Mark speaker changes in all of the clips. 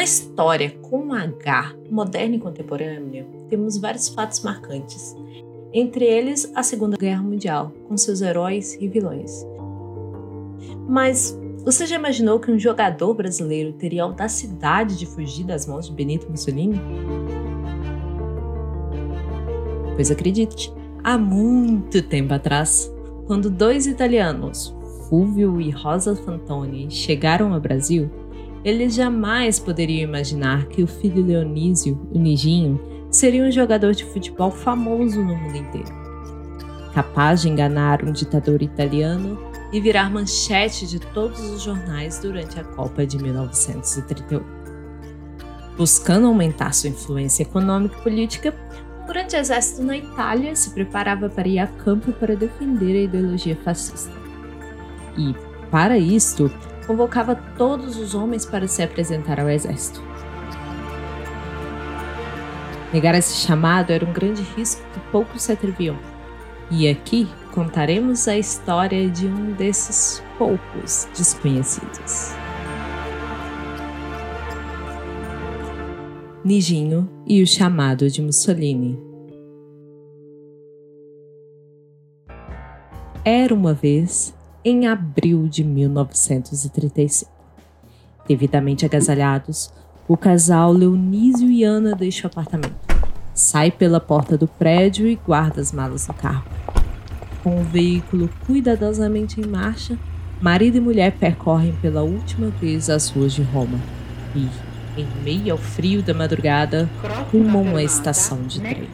Speaker 1: Na história com H, moderna e contemporânea, temos vários fatos marcantes. Entre eles, a Segunda Guerra Mundial, com seus heróis e vilões. Mas você já imaginou que um jogador brasileiro teria a audacidade de fugir das mãos de Benito Mussolini? Pois acredite, há muito tempo atrás, quando dois italianos, Fulvio e Rosa Fantoni, chegaram ao Brasil, eles jamais poderiam imaginar que o filho Leonísio, o Nijinho, seria um jogador de futebol famoso no mundo inteiro. Capaz de enganar um ditador italiano e virar manchete de todos os jornais durante a Copa de 1938. Buscando aumentar sua influência econômica e política, o grande exército na Itália se preparava para ir a campo para defender a ideologia fascista. E, para isto, convocava todos os homens para se apresentar ao exército. Negar esse chamado era um grande risco que poucos se atreviam. E aqui contaremos a história de um desses poucos desconhecidos. Nijinho e o chamado de Mussolini. Era uma vez em abril de 1935. Devidamente agasalhados, o casal Leonísio e Ana deixa o apartamento. Sai pela porta do prédio e guarda as malas no carro. Com o veículo cuidadosamente em marcha, marido e mulher percorrem pela última vez as ruas de Roma e, em meio ao frio da madrugada, rumam à estação de trem.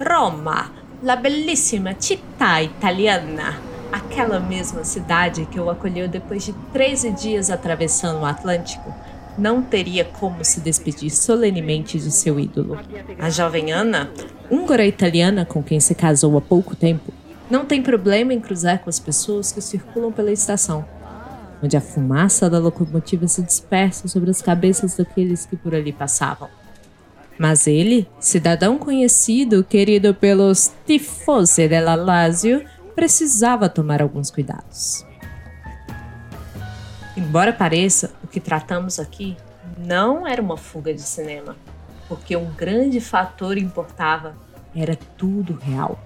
Speaker 1: Roma, la bellissima città italiana. Aquela mesma cidade que o acolheu depois de 13 dias atravessando o Atlântico não teria como se despedir solenemente de seu ídolo. A jovem Ana, húngara italiana com quem se casou há pouco tempo, não tem problema em cruzar com as pessoas que circulam pela estação, onde a fumaça da locomotiva se dispersa sobre as cabeças daqueles que por ali passavam. Mas ele, cidadão conhecido, querido pelos tifosi della Lazio, precisava tomar alguns cuidados. Embora pareça, o que tratamos aqui não era uma fuga de cinema, porque um grande fator importava era tudo real.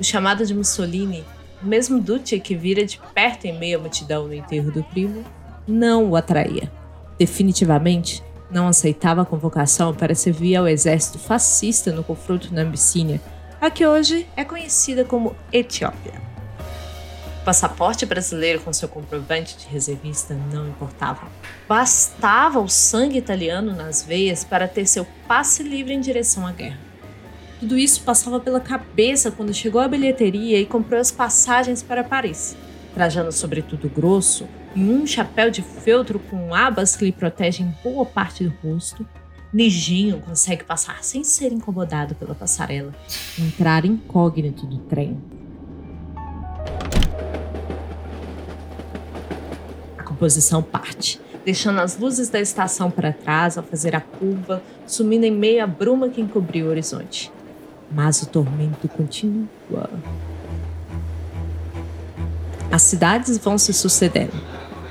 Speaker 1: O chamado de Mussolini, o mesmo Duce que vira de perto em meio à multidão no enterro do primo, não o atraía. Definitivamente, não aceitava a convocação para servir ao exército fascista no confronto na Abissínia, a que hoje é conhecida como Etiópia passaporte brasileiro com seu comprovante de reservista não importava. Bastava o sangue italiano nas veias para ter seu passe livre em direção à guerra. Tudo isso passava pela cabeça quando chegou à bilheteria e comprou as passagens para Paris. Trajando sobretudo grosso e um chapéu de feltro com abas que lhe protegem boa parte do rosto, Nijinho consegue passar sem ser incomodado pela passarela e entrar incógnito do trem. Composição parte, deixando as luzes da estação para trás ao fazer a curva, sumindo em meio à bruma que encobriu o horizonte. Mas o tormento continua. As cidades vão se sucedendo.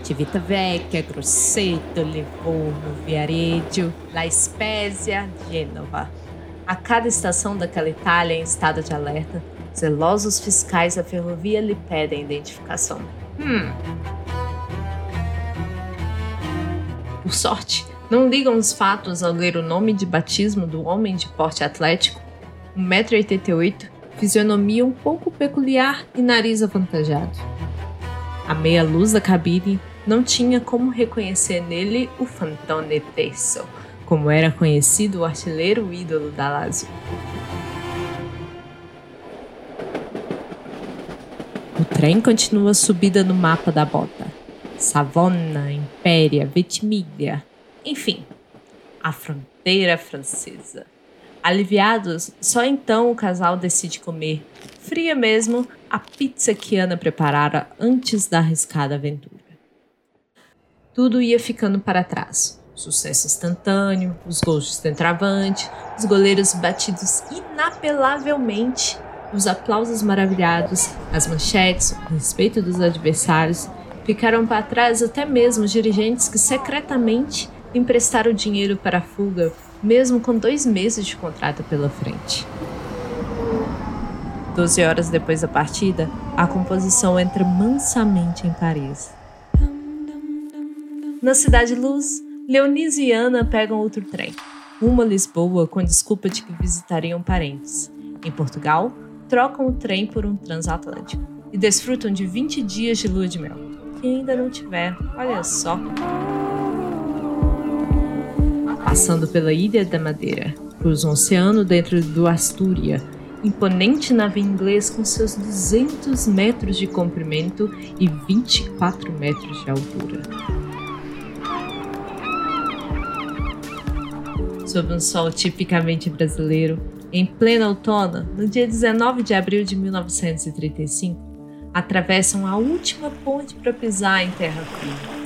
Speaker 1: Civitavecchia, Grosseto, Livorno, Viareggio, La Spezia, Gênova. A cada estação daquela Itália em estado de alerta, zelosos fiscais da ferrovia lhe pedem identificação. Hum, Por sorte, não ligam os fatos ao ler o nome de batismo do homem de porte atlético, 1,88m, fisionomia um pouco peculiar e nariz avantajado. A meia luz da cabine não tinha como reconhecer nele o Fantone Tesso, como era conhecido o artilheiro ídolo da Lazio. O trem continua subida no mapa da bota. Savona, Impéria, Vetimiglia, enfim, a fronteira francesa. Aliviados, só então o casal decide comer, fria mesmo, a pizza que Ana preparara antes da arriscada aventura. Tudo ia ficando para trás. Sucesso instantâneo, os gols de centroavante, os goleiros batidos inapelavelmente, os aplausos maravilhados, as manchetes, o respeito dos adversários Ficaram para trás até mesmo dirigentes que secretamente emprestar o dinheiro para a fuga, mesmo com dois meses de contrato pela frente. Doze horas depois da partida, a composição entra mansamente em Paris. Na Cidade Luz, Leonise e Ana pegam outro trem. Uma Lisboa com desculpa de que visitariam parentes. Em Portugal, trocam o trem por um transatlântico e desfrutam de 20 dias de lua de mel. Ainda não tiver, olha só. Passando pela Ilha da Madeira, cruzam o oceano dentro do Astúria, imponente navio inglês com seus 200 metros de comprimento e 24 metros de altura. Sob um sol tipicamente brasileiro, em plena outono, no dia 19 de abril de 1935, atravessam a última ponte para pisar em terra firme.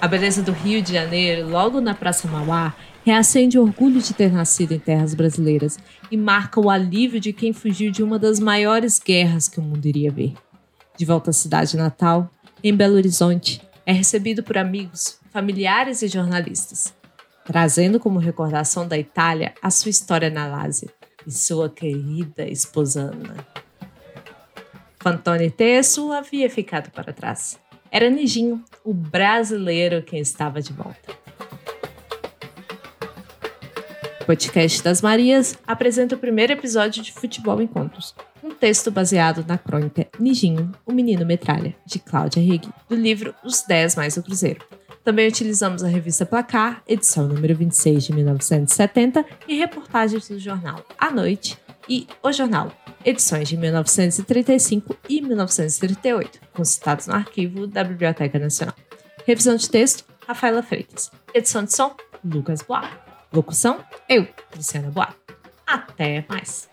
Speaker 1: A beleza do Rio de Janeiro, logo na Praça Mauá, reacende o orgulho de ter nascido em terras brasileiras e marca o alívio de quem fugiu de uma das maiores guerras que o mundo iria ver. De volta à cidade natal, em Belo Horizonte, é recebido por amigos, familiares e jornalistas, trazendo como recordação da Itália a sua história na Lásia e sua querida esposa Ana. Fantoni Tesso havia ficado para trás. Era Nijinho, o brasileiro, quem estava de volta. O podcast das Marias apresenta o primeiro episódio de Futebol em Contos, um texto baseado na crônica Nijinho, o Menino Metralha, de Cláudia Regui, do livro Os 10 Mais do Cruzeiro. Também utilizamos a revista Placar, edição número 26 de 1970, e reportagens do jornal A Noite e O Jornal, edições de 1935 e 1938, consultados no arquivo da Biblioteca Nacional. Revisão de texto, Rafaela Freitas. Edição de som, Lucas Boa. Locução, eu, Luciana Boa. Até mais!